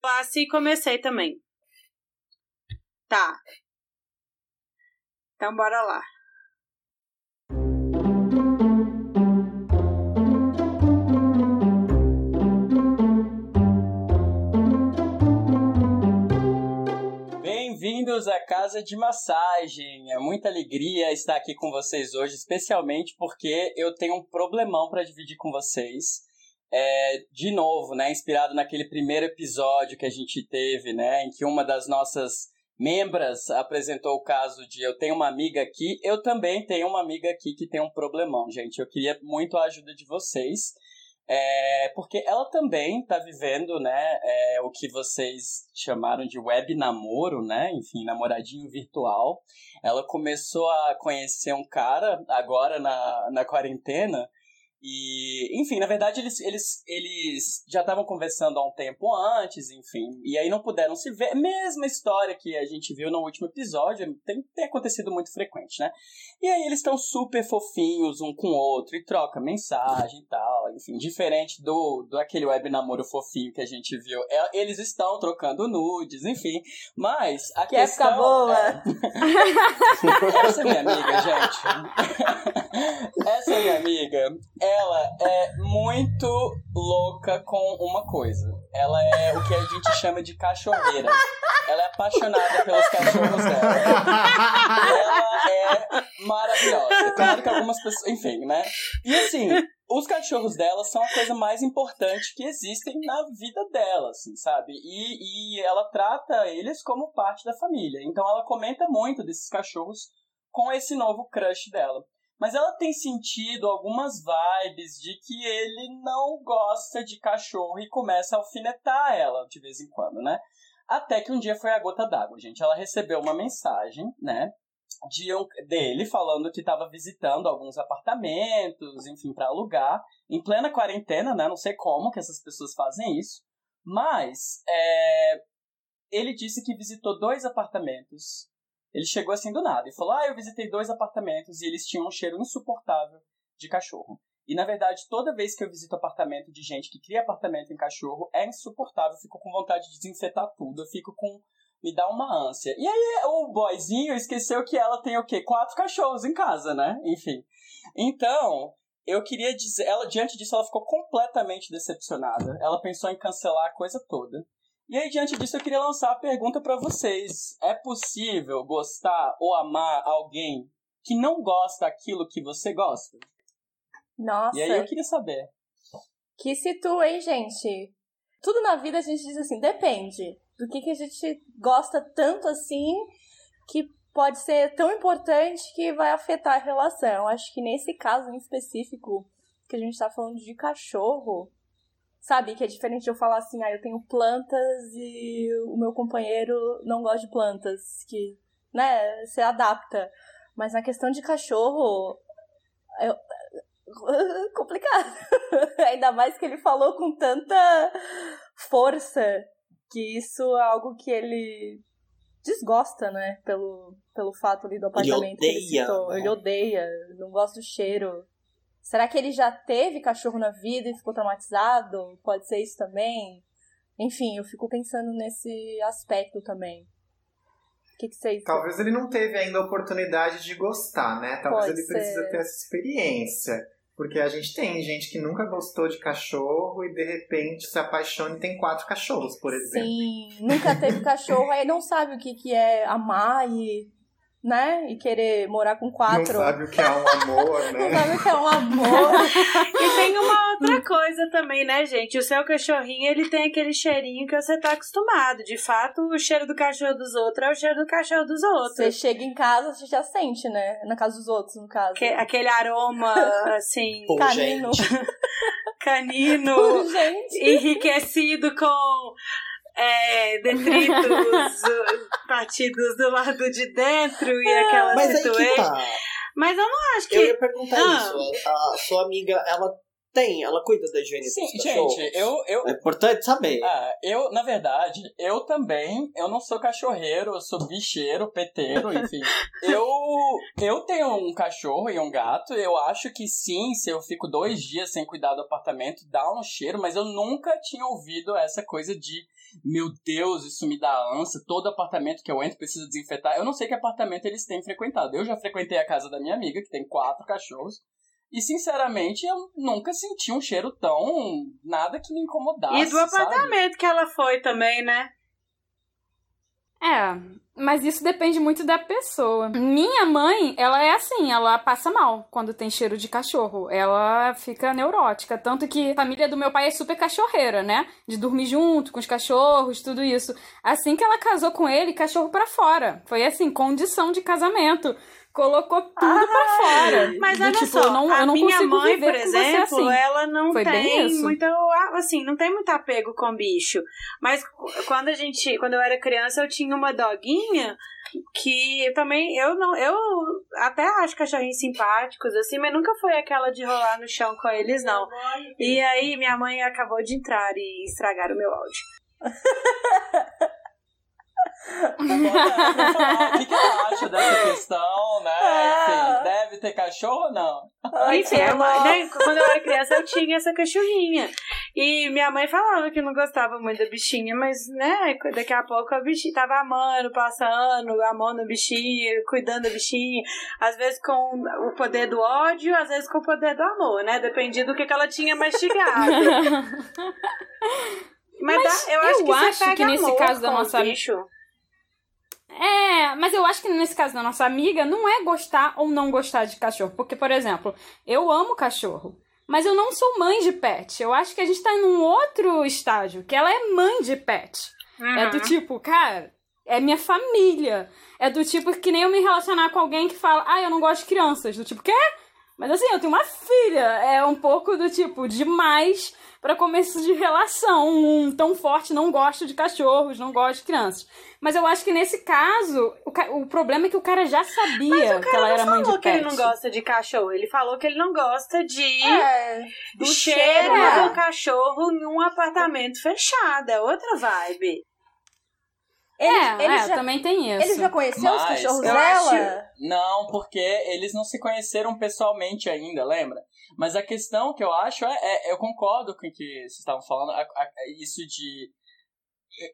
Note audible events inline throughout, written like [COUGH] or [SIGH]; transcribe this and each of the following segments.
Passe e comecei também. Tá. Então bora lá. Bem-vindos à casa de massagem. É muita alegria estar aqui com vocês hoje, especialmente porque eu tenho um problemão para dividir com vocês. É, de novo, né, inspirado naquele primeiro episódio que a gente teve, né, em que uma das nossas membras apresentou o caso de eu tenho uma amiga aqui, eu também tenho uma amiga aqui que tem um problemão, gente. Eu queria muito a ajuda de vocês. É, porque ela também está vivendo, né, é, o que vocês chamaram de web namoro, né, enfim, namoradinho virtual. Ela começou a conhecer um cara agora na, na quarentena e, enfim, na verdade eles, eles, eles já estavam conversando há um tempo antes, enfim, e aí não puderam se ver. Mesma história que a gente viu no último episódio, tem, tem acontecido muito frequente, né? E aí eles estão super fofinhos um com o outro e troca mensagem e tal, enfim, diferente do, do aquele web namoro fofinho que a gente viu. É, eles estão trocando nudes, enfim, mas a Quer questão... boa? É... [LAUGHS] Essa é minha amiga, gente. [LAUGHS] Essa é minha amiga ela é muito louca com uma coisa. Ela é o que a gente chama de cachorreira. Ela é apaixonada pelos cachorros dela. ela é maravilhosa. Claro que algumas pessoas. Enfim, né? E assim, os cachorros dela são a coisa mais importante que existem na vida dela, assim, sabe? E, e ela trata eles como parte da família. Então ela comenta muito desses cachorros com esse novo crush dela. Mas ela tem sentido algumas vibes de que ele não gosta de cachorro e começa a alfinetar ela de vez em quando, né? Até que um dia foi a gota d'água, gente. Ela recebeu uma mensagem, né? De um, dele falando que estava visitando alguns apartamentos, enfim, para alugar, em plena quarentena, né? Não sei como que essas pessoas fazem isso. Mas é, ele disse que visitou dois apartamentos ele chegou assim do nada e falou: Ah, eu visitei dois apartamentos e eles tinham um cheiro insuportável de cachorro. E na verdade, toda vez que eu visito apartamento de gente que cria apartamento em cachorro, é insuportável, eu fico com vontade de desinfetar tudo, eu fico com. me dá uma ânsia. E aí o boyzinho esqueceu que ela tem o quê? Quatro cachorros em casa, né? Enfim. Então, eu queria dizer, ela diante disso ela ficou completamente decepcionada. Ela pensou em cancelar a coisa toda. E aí, diante disso, eu queria lançar a pergunta para vocês: é possível gostar ou amar alguém que não gosta daquilo que você gosta? Nossa. E aí eu queria saber. Que situa, hein, gente? Tudo na vida a gente diz assim, depende do que, que a gente gosta tanto assim que pode ser tão importante que vai afetar a relação. Acho que nesse caso em específico, que a gente tá falando de cachorro, Sabe? Que é diferente de eu falar assim, ah, eu tenho plantas e o meu companheiro não gosta de plantas. Que, né, se adapta. Mas na questão de cachorro, eu... [LAUGHS] complicado. [LAUGHS] Ainda mais que ele falou com tanta força que isso é algo que ele desgosta, né? Pelo, pelo fato ali do apartamento ele odeia, que ele citou. né? Ele odeia, não gosta do cheiro. Será que ele já teve cachorro na vida e ficou traumatizado? Pode ser isso também? Enfim, eu fico pensando nesse aspecto também. O que, que vocês. Talvez ele não teve ainda a oportunidade de gostar, né? Talvez Pode ele precisa ser. ter essa experiência. Porque a gente tem gente que nunca gostou de cachorro e de repente se apaixona e tem quatro cachorros, por exemplo. Sim, nunca teve cachorro, aí não sabe o que, que é amar e. né? E querer morar com Não quatro. sabe o que é um amor, [LAUGHS] Não né? sabe o que é um amor. E tem uma outra coisa também, né, gente? O seu cachorrinho, ele tem aquele cheirinho que você tá acostumado. De fato, o cheiro do cachorro dos outros é o cheiro do cachorro dos outros. Você chega em casa, você já sente, né? Na casa dos outros, no caso. Que- aquele aroma, [LAUGHS] assim, Pô, Canino. gente. [LAUGHS] canino, Gente. enriquecido com é, detritos [LAUGHS] partidos do lado de dentro e aquela Mas aí situação. tá. Mas eu não acho que. Eu ia perguntar Ah. isso. A, a sua amiga, ela tem, ela cuida da higiene Sim, dos cachorros? gente, eu, eu, É importante saber. Ah, eu, na verdade, eu também, eu não sou cachorreiro, eu sou bicheiro, peteiro, [LAUGHS] enfim. eu, eu tenho um cachorro e um gato, eu acho que sim, se eu fico dois dias sem cuidar do apartamento, dá um cheiro, mas eu nunca tinha ouvido essa coisa de meu Deus, isso me dá ânsia, todo apartamento que eu entro precisa desinfetar. Eu não sei que apartamento eles têm frequentado. Eu já frequentei a casa da minha amiga, que tem quatro cachorros, e sinceramente eu nunca senti um cheiro tão. nada que me incomodasse. E do apartamento sabe? que ela foi também, né? É, mas isso depende muito da pessoa. Minha mãe, ela é assim, ela passa mal quando tem cheiro de cachorro. Ela fica neurótica. Tanto que a família do meu pai é super cachorreira, né? De dormir junto com os cachorros, tudo isso. Assim que ela casou com ele, cachorro pra fora. Foi assim, condição de casamento. Colocou tudo pra fora. Mas Do olha tipo, só, eu não, a eu não minha mãe, por exemplo, assim. ela não Foi tem muito, assim, não tem muito apego com bicho. Mas quando a gente, quando eu era criança, eu tinha uma doguinha que eu também, eu não, eu até acho cachorrinhos simpáticos, assim, mas nunca foi aquela de rolar no chão com eles, não. E aí, minha mãe acabou de entrar e estragar o meu áudio. [LAUGHS] O que, que ela acha dessa questão, né? Enfim, deve ter cachorro ou não? Enfim, é uma- né, quando eu era criança eu tinha essa cachorrinha. E minha mãe falava que não gostava muito da bichinha, mas, né, daqui a pouco a bichinha tava amando, passando, amando a bichinha, cuidando da bichinha. Às vezes com o poder do ódio, às vezes com o poder do amor, né? Dependia do que, que ela tinha mastigado. [LAUGHS] Mas, dá- eu acho eu que acho que nesse caso da nossa- bicho. É, mas eu acho que nesse caso da nossa amiga, não é gostar ou não gostar de cachorro. Porque, por exemplo, eu amo cachorro. Mas eu não sou mãe de pet. Eu acho que a gente tá num outro estágio, que ela é mãe de pet. É do Uhum. tipo, cara, é minha família. É do tipo que nem eu me relacionar com alguém que fala, ah, eu não gosto de crianças. Do tipo, quê? Mas assim, eu tenho uma filha. É um pouco do tipo, demais pra começo de relação. Um tão forte, não gosto de cachorros, não gosto de crianças. Mas eu acho que nesse caso, o, ca- o problema é que o cara já sabia que ela era mãe de falou que ele não gosta de cachorro. Ele falou que ele não gosta de É, do cheiro cheiro. do cachorro em um apartamento fechado. É outra vibe. Ele, é, ele é, já, também tem isso. ele já conheceu os Mas cachorros eu dela? Não, porque eles não se conheceram pessoalmente ainda, lembra? Mas a questão que eu acho é, é- eu concordo com o que vocês estavam falando, a- a- isso de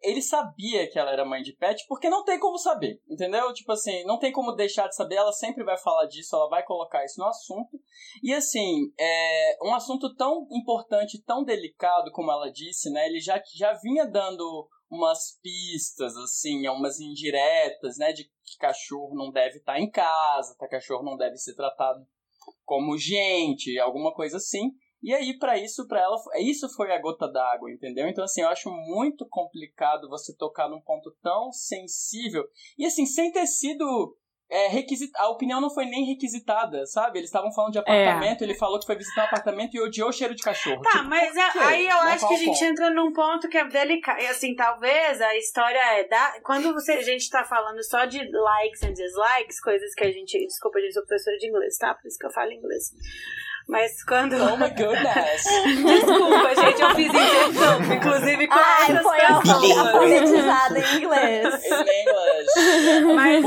ele sabia que ela era mãe de pet, porque não tem como saber, entendeu? Tipo assim, não tem como deixar de saber, ela sempre vai falar disso, ela vai colocar isso no assunto. E assim, é um assunto tão importante, tão delicado, como ela disse, né? Ele já, já vinha dando umas pistas, assim, umas indiretas, né? De que cachorro não deve estar em casa, que cachorro não deve ser tratado como gente, alguma coisa assim. E aí, pra isso, para ela, isso foi a gota d'água, entendeu? Então, assim, eu acho muito complicado você tocar num ponto tão sensível. E, assim, sem ter sido é, requisita A opinião não foi nem requisitada, sabe? Eles estavam falando de apartamento, ele falou que foi visitar um apartamento e odiou o cheiro de cachorro. Tá, Tipo, mas a- aí eu Né? acho Qual que a o gente ponto? entra num ponto que é delicado. E assim, talvez a história é da. Quando você, a gente tá falando só de likes e dislikes, coisas que a gente. Desculpa, gente, sou professora de inglês, tá? Por isso que eu falo inglês. Mas quando. Oh my goodness! [LAUGHS] Desculpa, gente, eu fiz intercâmbio, inclusive com Ai, essas foi pessoas. alfabetizada em inglês. In English. Mas-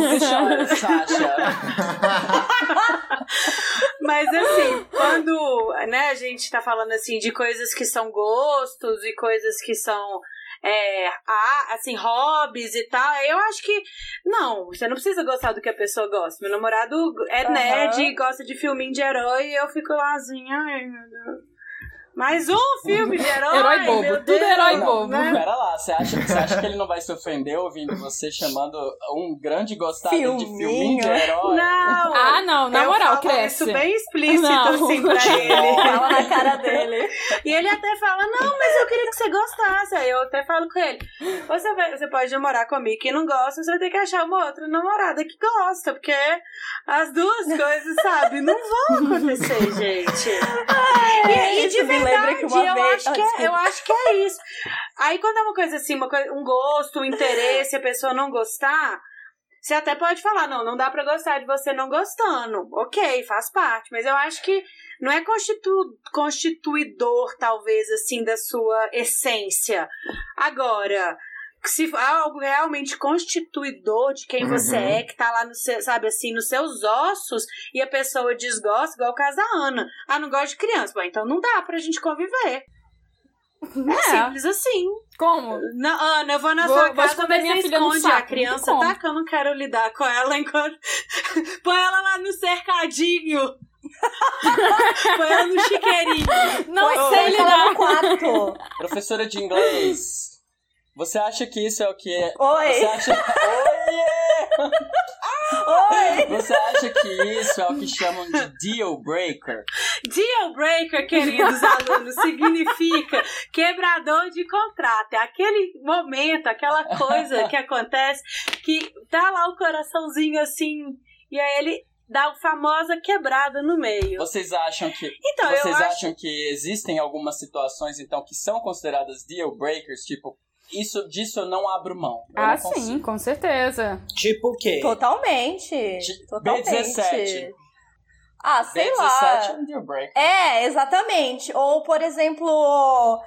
Sasha. [LAUGHS] Mas assim, quando né, a gente tá falando assim de coisas que são gostos e coisas que são é, assim, hobbies e tal, eu acho que não, você não precisa gostar do que a pessoa gosta. Meu namorado é Aham. nerd e gosta de filminho de herói e eu fico lá assim, ai meu Deus. Mais um filme de herói! Herói bobo, meu tudo Deus, herói Não, bobo. né? Pera lá, você acha, você acha que ele não vai se ofender ouvindo você chamando um grande gostado de Filminho. filminho de herói? Não! Ah, não, na eu moral, falo cresce. isso bem explícito Não. assim pra [LAUGHS] ele. Fala na cara dele. E ele até fala, não, mas eu queria que você gostasse. Aí eu até falo com ele, você, vai, você pode namorar comigo que não gosta, você vai ter que achar uma outra namorada que gosta, porque as duas coisas, sabe, não vão acontecer, [LAUGHS] gente. e, e isso de lembra que uma eu, vez- acho que é, eu acho que é isso. Aí quando é uma coisa assim, uma coisa, um gosto, um interesse, a pessoa não gostar... Você até pode falar, não, não dá pra gostar de você não gostando. Ok, faz parte. Mas eu acho que não é constitu- constituidor, talvez, assim, da sua essência. Agora, se for algo realmente constituidor de quem você Uhum. é, que tá lá, no seu, sabe, assim, nos seus ossos, e a pessoa desgosta, igual o caso da Ana. Ah, não gosta de criança. Bom, então não dá pra gente conviver. É simples assim. Como? Na, Ana, eu vou na Vou- sua vou casa, mas minha você filha esconde saco, a criança, tá? Que eu não quero lidar com ela enquanto... [LAUGHS] Põe ela lá no cercadinho. [LAUGHS] Põe ela no chiqueirinho. Não Põe sei lidar. no quarto. [LAUGHS] Professora de inglês, você acha que isso é o que é... Você Oi, acha... Oiê! [LAUGHS] oi. Você acha que isso é o que chamam de deal breaker? Deal breaker, queridos alunos, significa quebrador de contrato. É aquele momento, aquela coisa que acontece que tá lá o coraçãozinho assim, e aí ele dá a famosa quebrada no meio. Vocês acham que Então, vocês acho acham que existem algumas situações então que são consideradas deal breakers, tipo isso disso eu não abro mão. Eu Ah, sim, com certeza. Tipo o quê? Totalmente. Totalmente. B17. Ah, sei B17 lá. é um deal breaker. É, exatamente. Ou, por exemplo,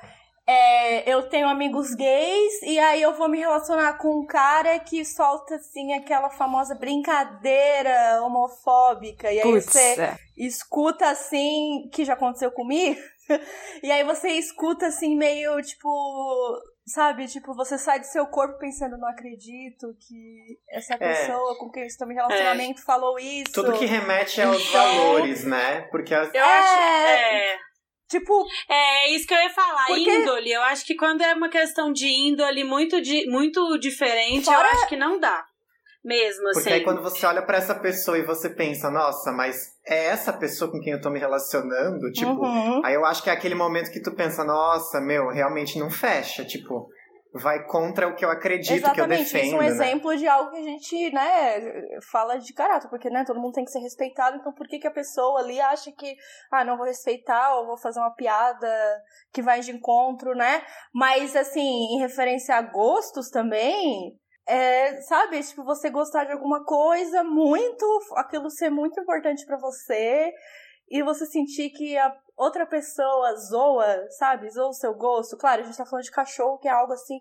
é, eu tenho amigos gays e aí eu vou me relacionar com um cara que solta, assim, aquela famosa brincadeira homofóbica. E aí Putz, você é. escuta, assim, que já aconteceu comigo. [LAUGHS] e aí você escuta, assim, meio, tipo... Sabe, tipo, você sai do seu corpo pensando, não acredito que essa pessoa com quem eu estou em relacionamento falou isso. Tudo que remete aos Então- valores, né? Porque as- Eu É. acho. É, Tipo, é isso que eu ia falar. Porque- Índole. Eu acho que quando é uma questão de índole muito, di, muito diferente, Fora- eu acho que não dá. Mesmo Porque assim. aí quando você olha pra essa pessoa e você pensa, nossa, mas é essa pessoa com quem eu tô me relacionando? Tipo, uhum. aí eu acho que é aquele momento que tu pensa, nossa, meu, realmente não fecha. Tipo, vai contra o que eu acredito, que eu Exatamente, defendo. isso é um né? exemplo de algo que a gente, né, fala de caráter, porque, né, todo mundo tem que ser respeitado, então por que que a pessoa ali acha que, ah, não vou respeitar, ou vou fazer uma piada que vai de encontro, né? Mas, assim, em referência a gostos também, é, sabe, tipo, você gostar de alguma coisa muito, aquilo ser muito importante pra você, e você sentir que a outra pessoa zoa, sabe, zoa o seu gosto. Claro, a gente tá falando de cachorro, que é algo assim,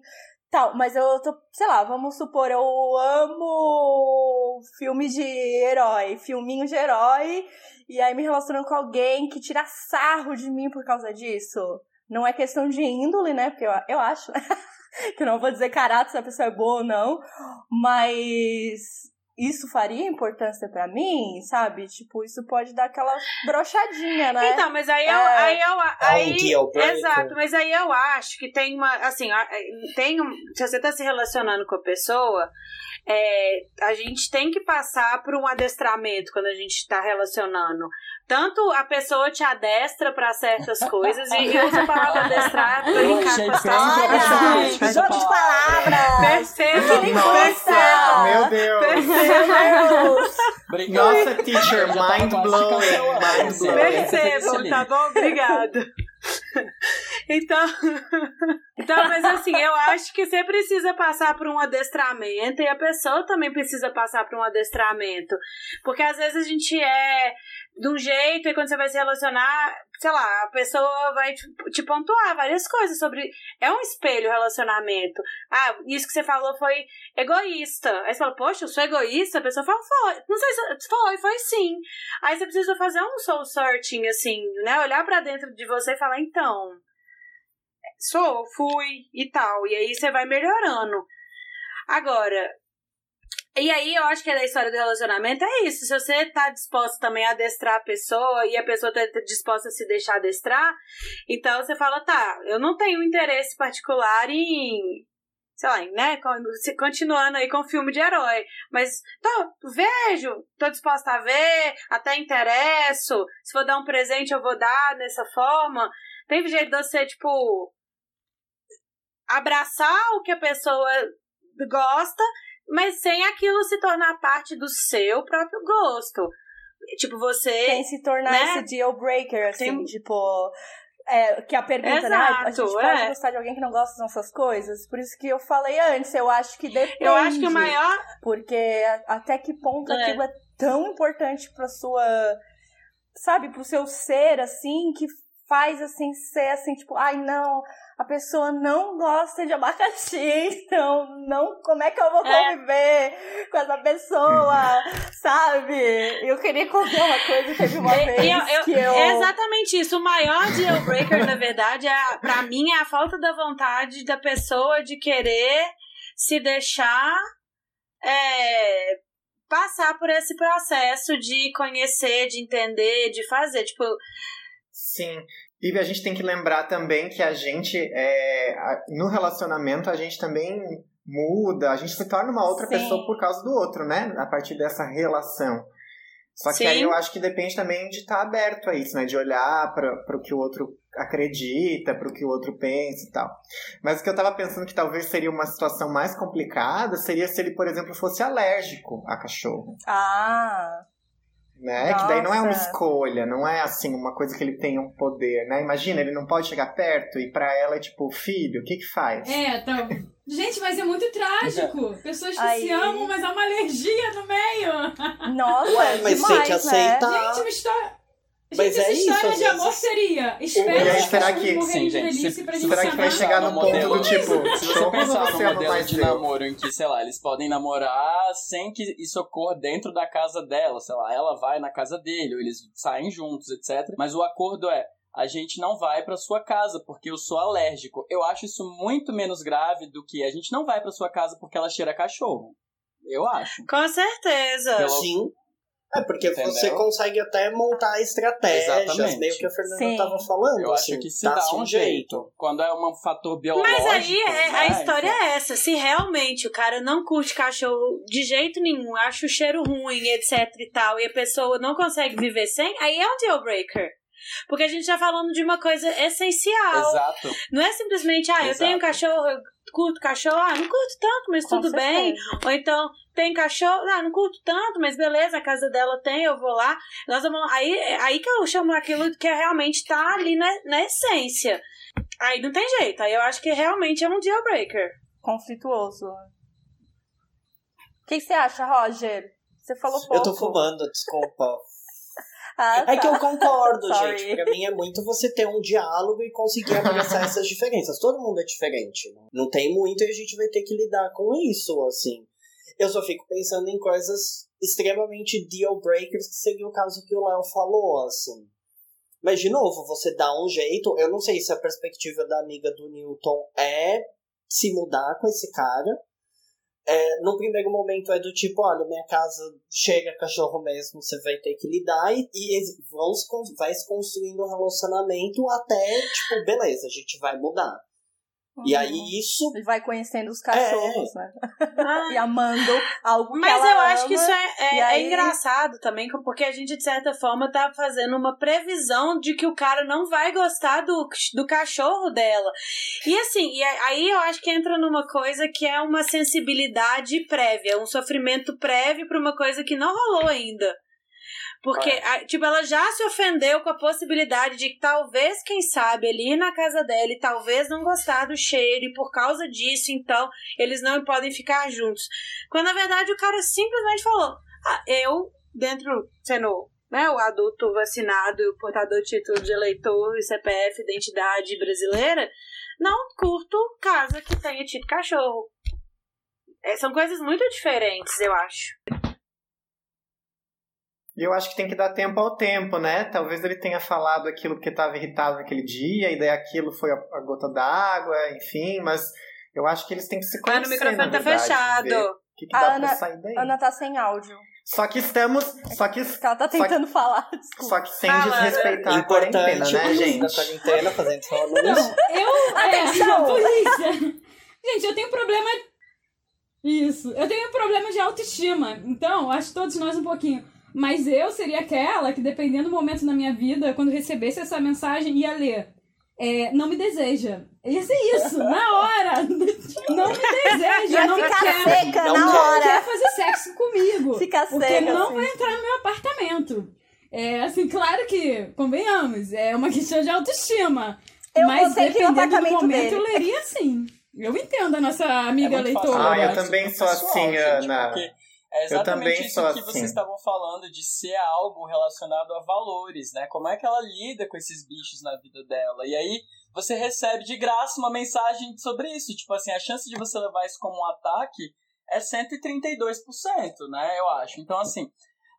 tal, mas eu tô, sei lá, vamos supor, eu amo filme de herói, filminho de herói, e aí me relacionando com alguém que tira sarro de mim por causa disso. Não é questão de índole, né? Porque eu, eu acho, [LAUGHS] [LAUGHS] que eu não vou dizer caráter se a pessoa é boa ou não, mas isso faria importância pra mim, sabe? Tipo, isso pode dar aquela brochadinha, né? Então, mas aí eu, É. aí eu É aí, breaker. exato, mas aí eu acho que tem uma, assim, a- tem um, se você tá se relacionando com a pessoa, é, a gente tem que passar por um adestramento quando a gente tá relacionando. Tanto a pessoa te adestra pra certas coisas e [LAUGHS] eu uso a palavra adestrar pra brincar com as interessante. jogo de palavras! Percebam, Que Nossa, meu Deus! Obrigado. Nossa, teacher, Já tava mind blowing, mind blowing. Percebam, tá bom? Obrigada. Então, então, mas assim, eu acho que você precisa passar por um adestramento e a pessoa também precisa passar por um adestramento. Porque às vezes a gente é de um jeito e quando você vai se relacionar, sei lá, a pessoa vai te, te pontuar várias coisas sobre. É um espelho o relacionamento. Ah, isso que você falou foi egoísta. Aí você fala, poxa, eu sou egoísta? A pessoa fala, foi. Não sei se foi, foi sim. Aí você precisa fazer um soul searching, assim, né? Olhar pra dentro de você e falar, então, sou, fui e tal. E aí você vai melhorando. Agora, e aí eu acho que é da história do relacionamento é isso. Se você tá disposto também a adestrar a pessoa e a pessoa tá disposta a se deixar adestrar, então você fala, tá, eu não tenho interesse particular em. Sei lá, né? Continuando aí com filme de herói. Mas tô, vejo, tô disposta a ver, até interesso. Se for dar um presente, eu vou dar dessa forma. Tem jeito de você, tipo, abraçar o que a pessoa gosta, mas sem aquilo se tornar parte do seu próprio gosto. Tipo, você. Tem se tornar né? esse deal breaker, assim, Tem- tipo. É, que a pergunta, né? A gente Exato, pode é. gostar de alguém que não gosta das nossas coisas. Por isso que eu falei antes, eu acho que depende. Eu acho que o maior. Porque até que ponto É. aquilo é tão importante pra sua. Sabe, pro seu ser, assim, que faz assim ser assim, tipo, ai não, a pessoa não gosta de abacaxi, [LAUGHS] então não, como é que eu vou É. conviver com essa pessoa, [LAUGHS] sabe? Eu queria contar uma coisa, teve uma E- vez eu- eu- que eu... É exatamente isso. O maior deal breaker, na verdade, é, pra mim, é a falta da vontade da pessoa de querer se deixar é, passar por esse processo de conhecer, de entender, de fazer. Tipo, Sim. E a gente tem que lembrar também que a gente, é, no relacionamento, a gente também muda, a gente se torna uma outra Sim. pessoa por causa do outro, né? A partir dessa relação. Só que Sim. aí eu acho que depende também de estar aberto a isso, né? De olhar para o que o outro acredita, para o que o outro pensa e tal. Mas o que eu tava pensando que talvez seria uma situação mais complicada seria se ele, por exemplo, fosse alérgico a cachorro. Ah, né? Que daí não é uma Nossa. escolha, não é assim uma coisa que ele tenha um poder, né? Imagina, ele não pode chegar perto e pra ela é tipo, filho, o que que faz? É, então. Gente, mas é muito trágico. Pessoas que Aí- se amam, mas há uma alergia no meio. nossa, Ué, mas demais, tem que né? aceitar. Gente, uma história. Mas Gente, é essa isso, história às de amor seria. E Espera será pessoas que- Sim, gente, se- se Será que vai chegar no ponto modelo- do tipo, Se você pensar no modelo de eu? namoro em que, sei lá, eles podem namorar sem que isso ocorra dentro da casa dela, sei lá, ela vai na casa dele, ou eles saem juntos, etc. Mas o acordo é, a gente não vai pra sua casa porque eu sou alérgico. Eu acho isso muito menos grave do que a gente não vai pra sua casa porque ela cheira cachorro. Eu acho. com certeza. Pelo- Sim. É, porque Entendeu? você consegue até montar estratégias, Exatamente. meio que a Fernanda Sim. tava falando. Eu assim, acho que se dá-se dá um jeito. Quando é um fator biológico. Mas aí é- né, a história é essa. Se realmente o cara não curte cachorro de jeito nenhum, acha o cheiro ruim, etc e tal, e a pessoa não consegue viver sem, aí é um deal breaker. Porque a gente tá falando de uma coisa essencial. Exato. Não é simplesmente, ah, eu Exato. tenho cachorro, eu curto cachorro, ah, não curto tanto, mas Com tudo bem. certeza. Ou então, tem cachorro, ah, não curto tanto, mas beleza, a casa dela tem, eu vou lá. Nós vamos, aí, aí que eu chamo aquilo que é realmente tá ali na, na essência. Aí não tem jeito, aí eu acho que realmente é um deal breaker. Conflituoso. O que, que você acha, Roger? Você falou pouco. Eu tô fumando, desculpa. Ah, É que eu tá. concordo, [LAUGHS] gente. Pra mim é muito você ter um diálogo e conseguir abraçar essas diferenças. Todo mundo é diferente. né? Não tem muito e a gente vai ter que lidar com isso, assim. Eu só fico pensando em coisas extremamente deal breakers, que seria o caso que o Léo falou, assim. Mas, de novo, você dá um jeito. Eu não sei se a perspectiva da amiga do Newton é se mudar com esse cara. É, no primeiro momento é do tipo, olha, minha casa chega cachorro mesmo, você vai ter que lidar e, e vão se, vai se construindo um relacionamento até, tipo, beleza, a gente vai mudar. E aí isso Ele vai conhecendo os cachorros, né? Ah, [LAUGHS] E amando algo que Mas ela eu acho ama. que isso é, é, é aí- engraçado também, porque a gente, de certa forma, tá fazendo uma previsão de que o cara não vai gostar do, do cachorro dela. E assim, e aí eu acho que entra numa coisa que é uma sensibilidade prévia, um sofrimento prévio pra uma coisa que não rolou ainda. Porque, a- tipo, ela já se ofendeu com a possibilidade de que talvez, quem sabe, ali na casa dela, e talvez não gostar do cheiro, e por causa disso, então, eles não podem ficar juntos. Quando na verdade o cara simplesmente falou: ah, eu, dentro, sendo né, o adulto vacinado, o portador de título de eleitor, e CPF, identidade brasileira, não curto casa que tenha tido cachorro. É, são coisas muito diferentes, eu acho. E eu acho que tem que dar tempo ao tempo, né? Talvez ele tenha falado aquilo porque estava irritado naquele dia, e daí aquilo foi a, a gota d'água, enfim, mas eu acho que eles têm que se Mas conhecer, o microfone na tá verdade, fechado. O que, que A dá Ana- pra sair daí? Ana tá sem áudio. Só que estamos. Só que, ela tá Só tentando falar. Desculpa. só que sem Fala, desrespeitar a quarentena, importante né, o gente? da quarentena, fazendo sua Não, anúncio. eu. Atenção! [LAUGHS] É, polícia! Gente, eu tenho problema. Isso. Eu tenho problema de autoestima. Então, acho que todos nós um pouquinho. Mas eu seria aquela que, dependendo do momento na minha vida, quando recebesse essa mensagem, ia ler. É, não me deseja. Ia ser isso, na hora. [LAUGHS] Não me deseja, Ia não me ficar quer. seca Não na hora. quer fazer sexo comigo. Fica Porque seca. não assim. vai entrar no meu apartamento. É assim, claro que, convenhamos, é uma questão de autoestima. Eu mas dependendo do momento, dele. eu leria sim. Eu entendo a nossa amiga É leitora. Ah, eu falar também isso sou assim, gente, Ana. porque É exatamente isso que assim. vocês estavam falando, de ser algo relacionado a valores, né? Como é que ela lida com esses bichos na vida dela. E aí você recebe de graça uma mensagem sobre isso. Tipo assim, a chance de você levar isso como um ataque é 132%, né? Eu acho. Então, assim,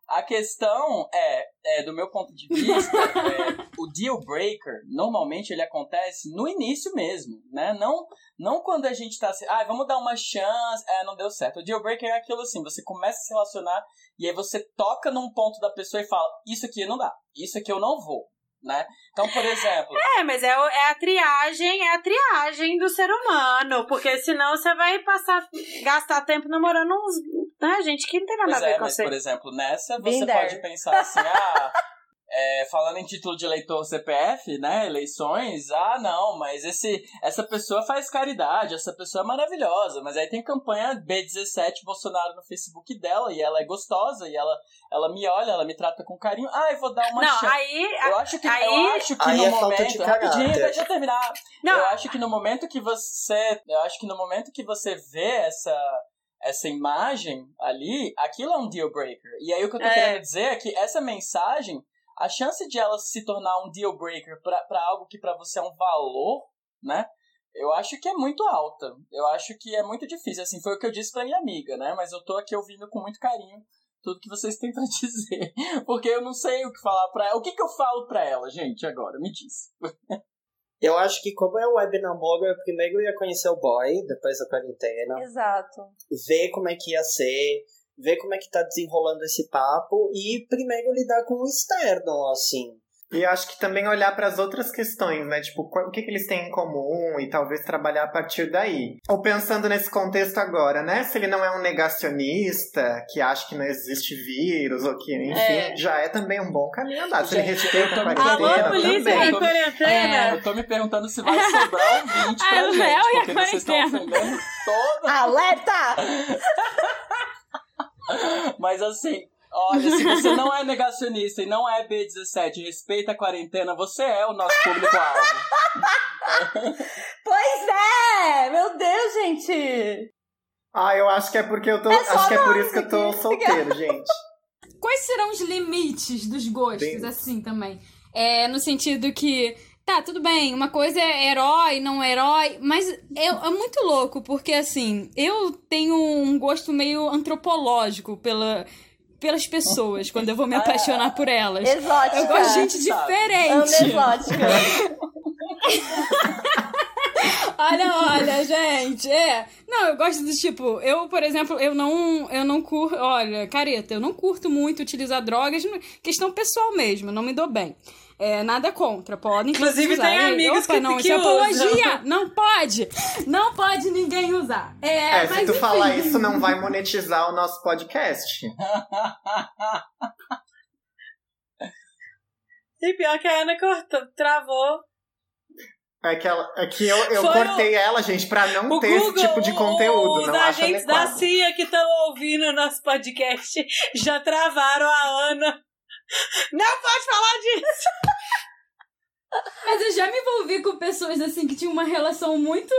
a questão é, é, do meu ponto de vista, é, o deal breaker, normalmente ele acontece no início mesmo, né? Não, não quando a gente tá assim, ah, vamos dar uma chance, é, não deu certo. O deal breaker é aquilo assim, você começa a se relacionar e aí você toca num ponto da pessoa e fala, isso aqui não dá, isso aqui eu não vou, né? Então, por exemplo, É, mas é, é a triagem, é a triagem do ser humano. Porque senão você vai passar, gastar tempo namorando uns. Né, gente, que não tem nada Pois a ver é, com mas você. por exemplo, nessa você Been pode pensar assim, [LAUGHS] ah, é, falando em título de eleitor CPF, né, eleições, ah, não, mas esse, essa pessoa faz caridade, essa pessoa é maravilhosa, mas aí tem campanha B17 Bolsonaro no Facebook dela, e ela é gostosa, e ela, ela me olha, ela me trata com carinho, ah, eu vou dar uma Não, chance. aí. Eu acho que, aí- eu acho que aí no é momento. Rapidinho, deixa eu terminar. Não, Eu acho que no momento que você. Eu acho que no momento que você vê essa, essa imagem ali, aquilo é um deal breaker. E aí o que eu tô É. querendo dizer é que essa mensagem, a chance de ela se tornar um deal breaker pra pra algo que pra você é um valor, né? Eu acho que é muito alta. Eu acho que é muito difícil. Assim, foi o que eu disse pra minha amiga, né? Mas eu tô aqui ouvindo com muito carinho tudo que vocês têm pra [LAUGHS] dizer. Porque eu não sei o que falar pra ela. O que, que eu falo pra ela, gente, agora? Me diz. [LAUGHS] Eu acho que como é o web namoro, eu primeiro ia conhecer o boy, depois da quarentena, Exato. ver como é que ia ser, ver como é que tá desenrolando esse papo e primeiro lidar com o externo, assim. E acho que também olhar para as outras questões, né? Tipo, o que, que eles têm em comum e talvez trabalhar a partir daí. Ou pensando nesse contexto agora, né? Se ele não é um negacionista, que acha que não existe vírus, ou que, enfim, É. já é também um bom caminho andado. Se ele Gente, respeita a quarentena Alô, polícia também. quarentena. Eu tô me perguntando se vai sobrar um 20 [LAUGHS] Ah, pra o gente, Léo e a porque vocês estão ofendendo toda. Alerta! [LAUGHS] Mas assim, olha, se você não é negacionista e não é B17 respeita a quarentena, você é o nosso público-alvo. [LAUGHS] Pois é! Meu Deus, gente! Ah, eu acho que é porque eu tô. É acho que é por isso que eu tô solteiro, [LAUGHS] gente. Quais serão os limites dos gostos, Bem- assim, também? É, no sentido que, tá, tudo bem, uma coisa é herói, não herói, mas é, é muito louco, porque, assim, eu tenho um gosto meio antropológico pela, pelas pessoas, quando eu vou me [LAUGHS] apaixonar por elas. Exótica. Eu gosto de gente Sabe. Diferente. exótica. [LAUGHS] Olha, olha, gente, é. Não, eu gosto do tipo, eu, por exemplo, eu não, eu não curto, olha, careta, eu não curto muito utilizar drogas, questão pessoal mesmo, não me dou bem. É, nada contra, podem Inclusive, usar. tem amigos opa, que- não, que isso é usam. apologia, não pode, não pode ninguém usar. É, É, se mas tu enfim. falar isso, não vai monetizar o nosso podcast. E pior que a Ana cortou, travou. É que, ela, é que eu, eu Foi cortei ela, gente, pra não O ter Google, esse tipo de conteúdo. os não acho agentes da adequado. CIA que estão ouvindo o nosso podcast já travaram a Ana. Não pode falar disso! Mas eu já me envolvi com pessoas assim que tinham uma relação muito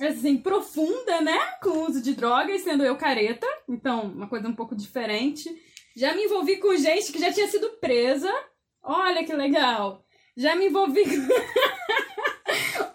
assim profunda, né, com o uso de drogas, sendo eu careta, então uma coisa um pouco diferente. Já me envolvi com gente que já tinha sido presa. Olha que legal. Já me envolvi. [LAUGHS]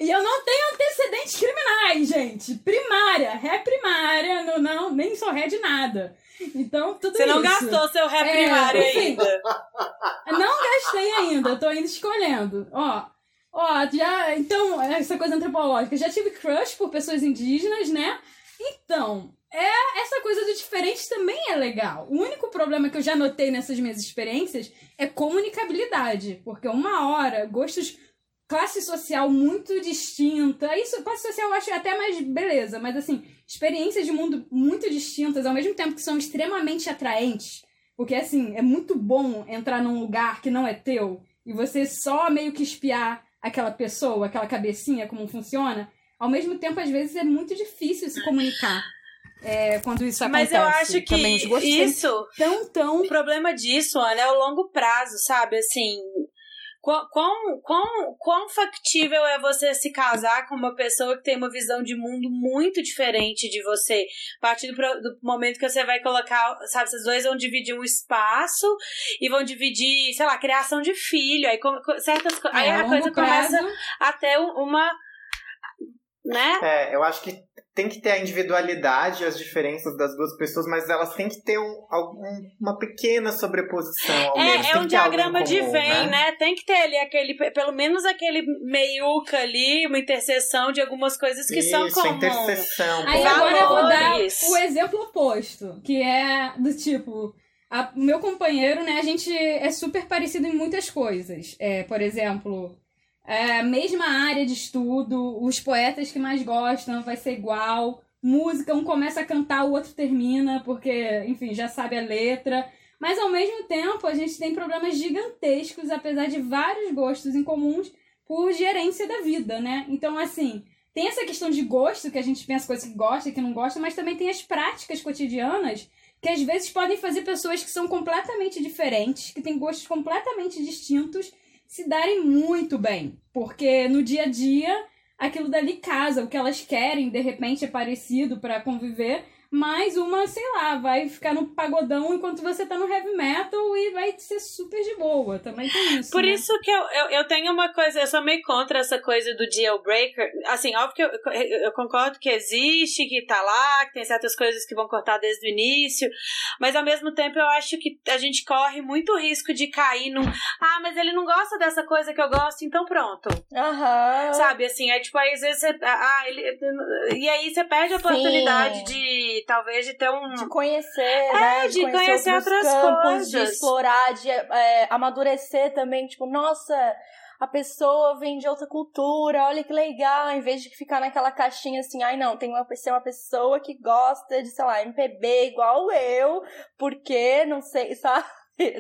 E eu não tenho antecedentes criminais, gente. Primária, ré primária, não, não nem sou ré de nada. Então, tudo Você não isso. gastou seu ré É, primário enfim. ainda. [LAUGHS] Não gastei ainda, tô ainda escolhendo. Ó, ó, já. Então, essa coisa antropológica. Já tive crush por pessoas indígenas, né? Então, é, essa coisa do diferente também é legal. O único problema que eu já notei nessas minhas experiências é comunicabilidade. Porque uma hora, gostos. Classe social muito distinta. Isso, classe social eu acho até mais beleza, mas assim, experiências de mundo muito distintas, ao mesmo tempo que são extremamente atraentes. Porque, assim, é muito bom entrar num lugar que não é teu e você só meio que espiar aquela pessoa, aquela cabecinha, como funciona. Ao mesmo tempo, às vezes, é muito difícil se comunicar é, quando isso Mas acontece. eu acho que isso tão, tão... O problema disso, Ana, é o longo prazo, sabe? Assim, Quão, quão, quão, quão factível é você se casar com uma pessoa que tem uma visão de mundo muito diferente de você? A partir do, do momento que você vai colocar, sabe, vocês dois vão dividir um espaço e vão dividir, sei lá, criação de filho. Aí com- com- certas co- aí É, a longo coisa prazo, começa a ter um- uma. Né? É, eu acho que tem que ter a individualidade e as diferenças das duas pessoas, mas elas têm que ter um, algum- uma pequena sobreposição, ao menos. É, é Tem um diagrama de comum, Venn, né? Tem que ter ali aquele, pelo menos aquele meiuca ali, uma interseção de algumas coisas que são Isso, a comuns. interseção. Aí agora eu vou dar o exemplo oposto, que é do tipo, a- o meu companheiro, né, a gente é super parecido em muitas coisas. É, por exemplo, é, mesma área de estudo, os poetas que mais gostam vai ser igual, música, um começa a cantar, o outro termina, porque, enfim, já sabe a letra. Mas ao mesmo tempo, a gente tem problemas gigantescos, apesar de vários gostos em comuns, por gerência da vida, né? Então, assim, tem essa questão de gosto, que a gente pensa coisas que gosta e que não gosta, mas também tem as práticas cotidianas que às vezes podem fazer pessoas que são completamente diferentes, que têm gostos completamente distintos, se darem muito bem. Porque no dia a dia, aquilo dali casa, o que elas querem, de repente, é parecido para conviver, mas uma, sei lá, vai ficar no pagodão enquanto você tá no heavy metal e vai ser super de boa. Também tem isso. Por né? isso que eu, eu, eu tenho uma coisa, eu sou meio contra essa coisa do deal breaker. Assim, óbvio que eu, eu, concordo que existe, que tá lá, que tem certas coisas que vão cortar desde o início, mas ao mesmo tempo eu acho que a gente corre muito risco de cair num. Ah, mas ele não gosta dessa coisa que eu gosto, então pronto. Aham. Sabe, assim, é tipo, aí às vezes você. Ah, ele. E aí você perde a Sim. oportunidade de talvez de ter um. De conhecer, né? de conhecer outros outras campos, de coisas. explorar, de é, amadurecer também. Tipo, nossa, a pessoa vem de outra cultura, olha que legal. Em vez de ficar naquela caixinha assim, ai não, tem uma, ser uma pessoa que gosta de, sei lá, MPB igual eu, porque, não sei, [LAUGHS] sabe?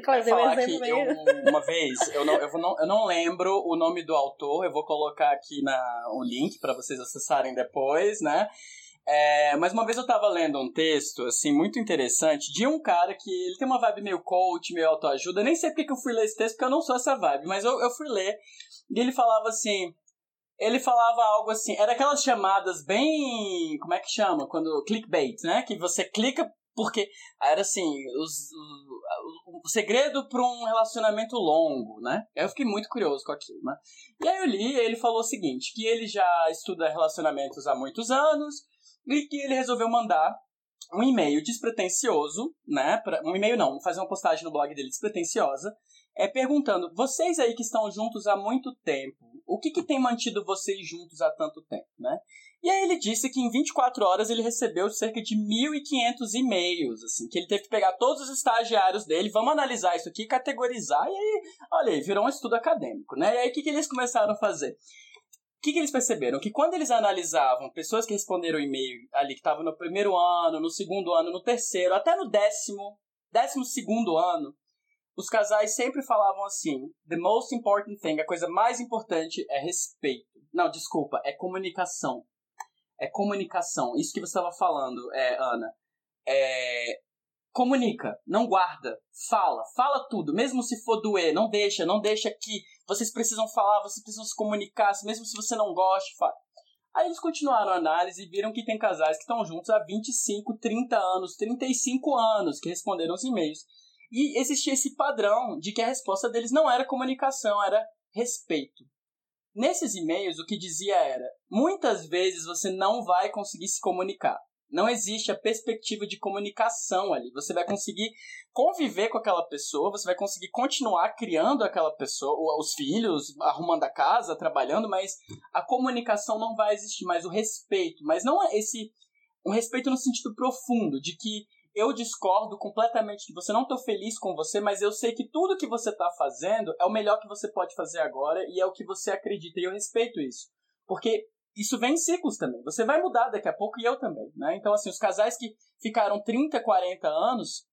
Claro, um que exemplo eu, uma vez, eu não, eu, não, eu não lembro o nome do autor, eu vou colocar aqui na, o link para vocês acessarem depois, né? É, mas uma vez eu tava lendo um texto, assim, muito interessante, de um cara que ele tem uma vibe meio coach, meio autoajuda. Nem sei porque que eu fui ler esse texto, porque eu não sou essa vibe, mas eu, eu fui ler. E ele falava assim. Ele falava algo assim, era aquelas chamadas bem. Como é que chama? Quando. Clickbait, né? Que você clica porque. Era assim, os, o, o segredo para um relacionamento longo, né? Eu fiquei muito curioso com aquilo, né? E aí eu li ele falou o seguinte: que ele já estuda relacionamentos há muitos anos e que ele resolveu mandar um e-mail despretensioso, né? Pra, um e-mail não, fazer uma postagem no blog dele despretensiosa, é perguntando: vocês aí que estão juntos há muito tempo, o que, que tem mantido vocês juntos há tanto tempo, né? E aí ele disse que em 24 horas ele recebeu cerca de 1.500 e-mails, assim, que ele teve que pegar todos os estagiários dele, vamos analisar isso aqui, categorizar, e aí, olha aí, virou um estudo acadêmico, né? E aí o que, que eles começaram a fazer? Que, que eles perceberam? Que quando eles analisavam pessoas que responderam o e-mail ali, que estavam no primeiro ano, no segundo ano, no terceiro, até no décimo, décimo segundo ano, os casais sempre falavam assim: the most important thing, a coisa mais importante é respeito. Não, desculpa, é comunicação. É comunicação. Isso que você estava falando, é, Ana. É, comunica, não guarda, fala, fala tudo, mesmo se for doer, não deixa, não deixa que vocês precisam falar, vocês precisam se comunicar, mesmo se você não gosta, fala. Aí eles continuaram a análise e viram que tem casais que estão juntos há 25, 30 anos, 35 anos que responderam os e-mails. E existia esse padrão de que a resposta deles não era comunicação, era respeito. Nesses e-mails, o que dizia era: muitas vezes você não vai conseguir se comunicar. Não existe a perspectiva de comunicação ali. Você vai conseguir conviver com aquela pessoa, você vai conseguir continuar criando aquela pessoa, os filhos, arrumando a casa, trabalhando, mas a comunicação não vai existir, mas o respeito. Mas não é esse um respeito no sentido profundo, de que eu discordo completamente que você não estou feliz com você, mas eu sei que tudo que você está fazendo é o melhor que você pode fazer agora e é o que você acredita, e eu respeito isso. Porque isso vem em ciclos também. Você vai mudar daqui a pouco e eu também, né? Então, assim, os casais que ficaram 30, 40 anos,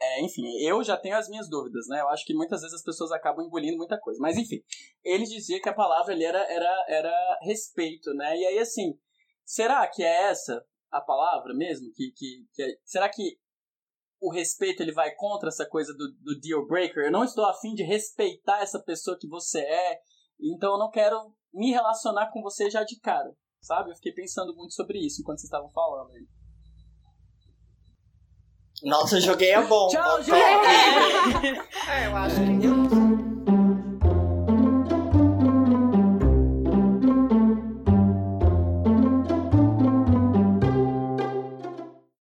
é, enfim, eu já tenho as minhas dúvidas, né? Eu acho que muitas vezes as pessoas acabam engolindo muita coisa. Mas, enfim, ele dizia que a palavra ali era, era, era respeito, né? E aí, assim, será que é essa a palavra mesmo? Que, que, que é, será que o respeito ele vai contra essa coisa do, do deal breaker. Eu não estou afim de respeitar essa pessoa que você é, então eu não quero me relacionar com você já de cara, sabe? Eu fiquei pensando muito sobre isso enquanto vocês estavam falando aí. Nossa, joguei a bomba. Tchau, gente! [LAUGHS] É, eu acho que.